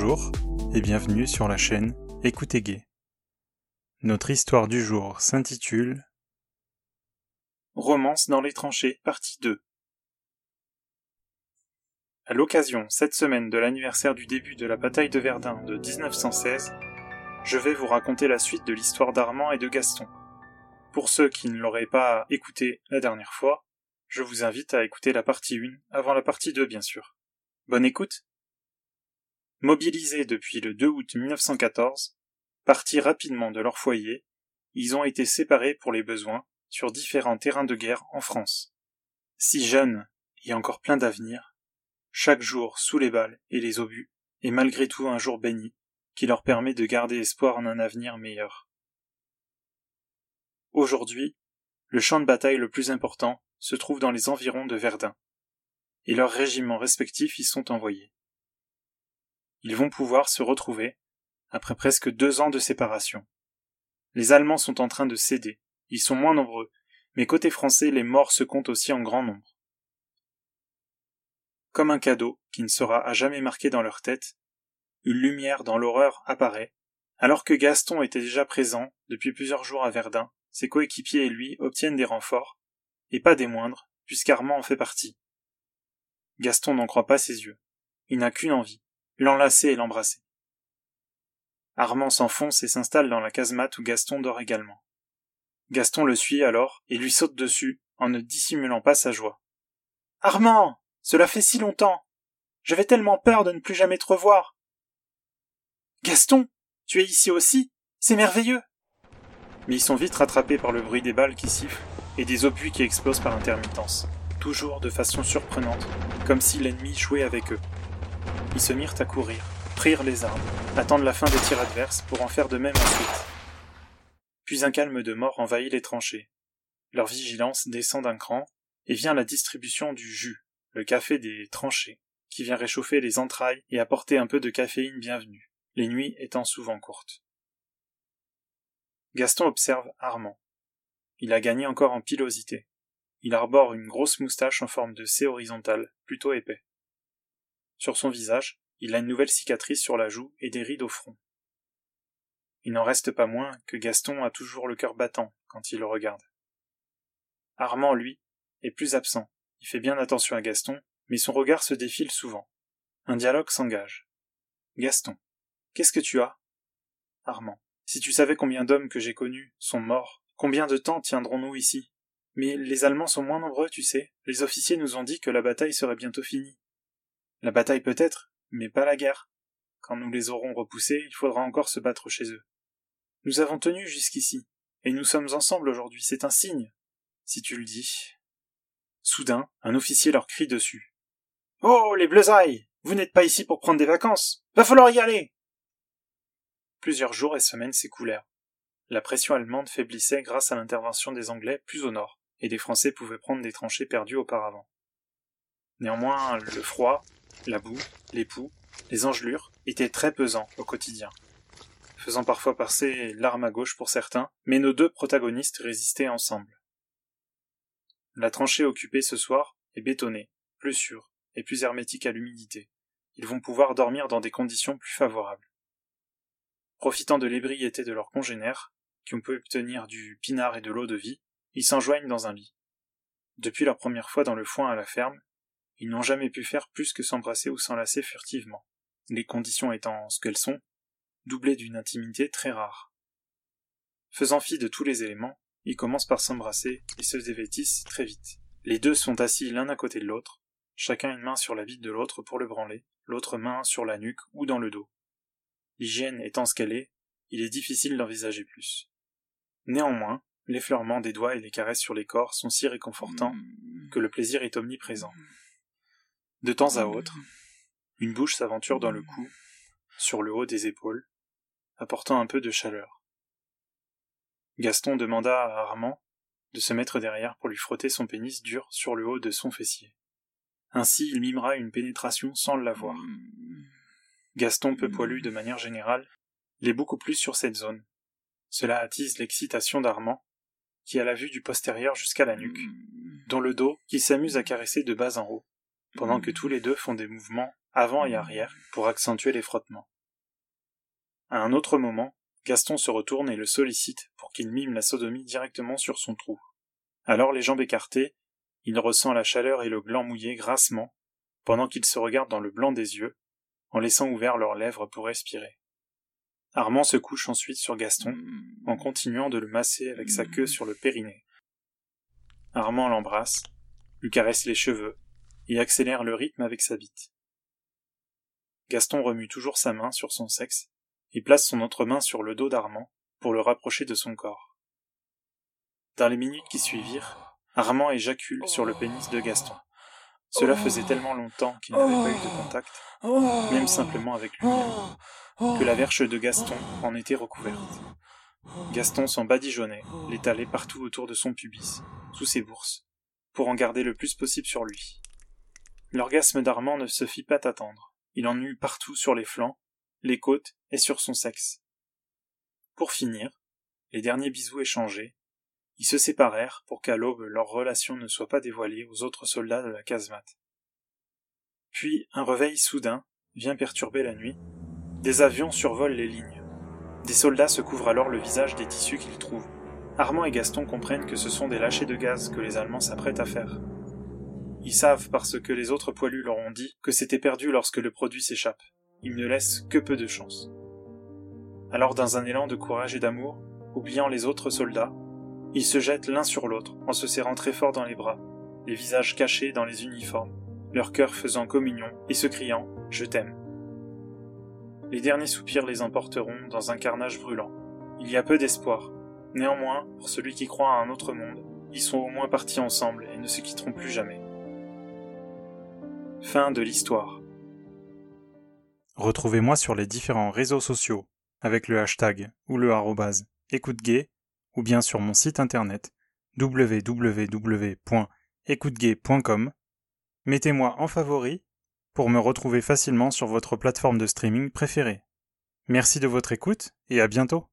Bonjour et bienvenue sur la chaîne Écoutez Gay. Notre histoire du jour s'intitule Romance dans les tranchées, partie 2. À l'occasion, cette semaine de l'anniversaire du début de la bataille de Verdun de 1916, je vais vous raconter la suite de l'histoire d'Armand et de Gaston. Pour ceux qui ne l'auraient pas écouté la dernière fois, je vous invite à écouter la partie 1 avant la partie 2 bien sûr. Bonne écoute Mobilisés depuis le 2 août 1914, partis rapidement de leur foyer, ils ont été séparés pour les besoins sur différents terrains de guerre en France. Si jeunes et encore plein d'avenir, chaque jour sous les balles et les obus est malgré tout un jour béni qui leur permet de garder espoir en un avenir meilleur. Aujourd'hui, le champ de bataille le plus important se trouve dans les environs de Verdun, et leurs régiments respectifs y sont envoyés ils vont pouvoir se retrouver après presque deux ans de séparation. Les Allemands sont en train de céder, ils sont moins nombreux, mais côté français les morts se comptent aussi en grand nombre. Comme un cadeau qui ne sera à jamais marqué dans leur tête, une lumière dans l'horreur apparaît, alors que Gaston était déjà présent depuis plusieurs jours à Verdun, ses coéquipiers et lui obtiennent des renforts, et pas des moindres, puisqu'Armand en fait partie. Gaston n'en croit pas ses yeux. Il n'a qu'une envie, l'enlacer et l'embrasser. Armand s'enfonce et s'installe dans la casemate où Gaston dort également. Gaston le suit alors et lui saute dessus en ne dissimulant pas sa joie. Armand. Cela fait si longtemps. J'avais tellement peur de ne plus jamais te revoir. Gaston. Tu es ici aussi. C'est merveilleux. Mais ils sont vite rattrapés par le bruit des balles qui sifflent et des obus qui explosent par intermittence, toujours de façon surprenante, comme si l'ennemi jouait avec eux. Ils se mirent à courir, prirent les armes, attendent la fin des tirs adverses pour en faire de même ensuite. Puis un calme de mort envahit les tranchées. Leur vigilance descend d'un cran, et vient la distribution du jus, le café des tranchées, qui vient réchauffer les entrailles et apporter un peu de caféine bienvenue, les nuits étant souvent courtes. Gaston observe Armand. Il a gagné encore en pilosité. Il arbore une grosse moustache en forme de C horizontale, plutôt épais. Sur son visage, il a une nouvelle cicatrice sur la joue et des rides au front. Il n'en reste pas moins que Gaston a toujours le cœur battant quand il le regarde. Armand, lui, est plus absent. Il fait bien attention à Gaston, mais son regard se défile souvent. Un dialogue s'engage. Gaston. Qu'est-ce que tu as? Armand. Si tu savais combien d'hommes que j'ai connus sont morts, combien de temps tiendrons-nous ici? Mais les Allemands sont moins nombreux, tu sais. Les officiers nous ont dit que la bataille serait bientôt finie. La bataille peut-être, mais pas la guerre. Quand nous les aurons repoussés, il faudra encore se battre chez eux. Nous avons tenu jusqu'ici, et nous sommes ensemble aujourd'hui, c'est un signe, si tu le dis. Soudain, un officier leur crie dessus. Oh, les bleusailles! Vous n'êtes pas ici pour prendre des vacances! Va falloir y aller! Plusieurs jours et semaines s'écoulèrent. La pression allemande faiblissait grâce à l'intervention des Anglais plus au nord, et des Français pouvaient prendre des tranchées perdues auparavant. Néanmoins, le froid, la boue, les poux, les engelures étaient très pesants au quotidien, faisant parfois passer l'arme à gauche pour certains, mais nos deux protagonistes résistaient ensemble. La tranchée occupée ce soir est bétonnée, plus sûre et plus hermétique à l'humidité. Ils vont pouvoir dormir dans des conditions plus favorables. Profitant de l'ébriété de leurs congénères, qui ont pu obtenir du pinard et de l'eau de vie, ils s'enjoignent dans un lit. Depuis leur première fois dans le foin à la ferme, ils n'ont jamais pu faire plus que s'embrasser ou s'enlacer furtivement, les conditions étant ce qu'elles sont, doublées d'une intimité très rare. Faisant fi de tous les éléments, ils commencent par s'embrasser et se dévêtissent très vite. Les deux sont assis l'un à côté de l'autre, chacun une main sur la bite de l'autre pour le branler, l'autre main sur la nuque ou dans le dos. L'hygiène étant ce qu'elle est, il est difficile d'envisager plus. Néanmoins, l'effleurement des doigts et les caresses sur les corps sont si réconfortants que le plaisir est omniprésent. De temps à autre, une bouche s'aventure dans le cou, sur le haut des épaules, apportant un peu de chaleur. Gaston demanda à Armand de se mettre derrière pour lui frotter son pénis dur sur le haut de son fessier. Ainsi il mimera une pénétration sans l'avoir. Gaston, peu poilu de manière générale, l'est beaucoup plus sur cette zone. Cela attise l'excitation d'Armand, qui a la vue du postérieur jusqu'à la nuque, dont le dos qu'il s'amuse à caresser de bas en haut pendant que tous les deux font des mouvements avant et arrière pour accentuer les frottements. À un autre moment, Gaston se retourne et le sollicite pour qu'il mime la sodomie directement sur son trou. Alors les jambes écartées, il ressent la chaleur et le gland mouillé grassement, pendant qu'ils se regardent dans le blanc des yeux, en laissant ouverts leurs lèvres pour respirer. Armand se couche ensuite sur Gaston, en continuant de le masser avec sa queue sur le périnée. Armand l'embrasse, lui caresse les cheveux, et accélère le rythme avec sa bite. Gaston remue toujours sa main sur son sexe, et place son autre main sur le dos d'Armand pour le rapprocher de son corps. Dans les minutes qui suivirent, Armand éjacule sur le pénis de Gaston. Cela faisait tellement longtemps qu'il n'avait pas eu de contact, même simplement avec lui-même, que la verche de Gaston en était recouverte. Gaston s'en badigeonnait, l'étalait partout autour de son pubis, sous ses bourses, pour en garder le plus possible sur lui. L'orgasme d'Armand ne se fit pas attendre. Il en eut partout sur les flancs, les côtes et sur son sexe. Pour finir, les derniers bisous échangés, ils se séparèrent pour qu'à l'aube leur relation ne soit pas dévoilée aux autres soldats de la casemate. Puis un réveil soudain vient perturber la nuit. Des avions survolent les lignes. Des soldats se couvrent alors le visage des tissus qu'ils trouvent. Armand et Gaston comprennent que ce sont des lâchers de gaz que les Allemands s'apprêtent à faire. Ils savent parce que les autres poilus leur ont dit que c'était perdu lorsque le produit s'échappe. Ils ne laissent que peu de chance. Alors dans un élan de courage et d'amour, oubliant les autres soldats, ils se jettent l'un sur l'autre en se serrant très fort dans les bras, les visages cachés dans les uniformes, leur cœur faisant communion et se criant ⁇ Je t'aime ⁇ Les derniers soupirs les emporteront dans un carnage brûlant. Il y a peu d'espoir. Néanmoins, pour celui qui croit à un autre monde, ils sont au moins partis ensemble et ne se quitteront plus jamais. Fin de l'histoire. Retrouvez-moi sur les différents réseaux sociaux avec le hashtag ou le arrobase écoute ou bien sur mon site internet www.écoutegay.com. Mettez-moi en favori pour me retrouver facilement sur votre plateforme de streaming préférée. Merci de votre écoute et à bientôt.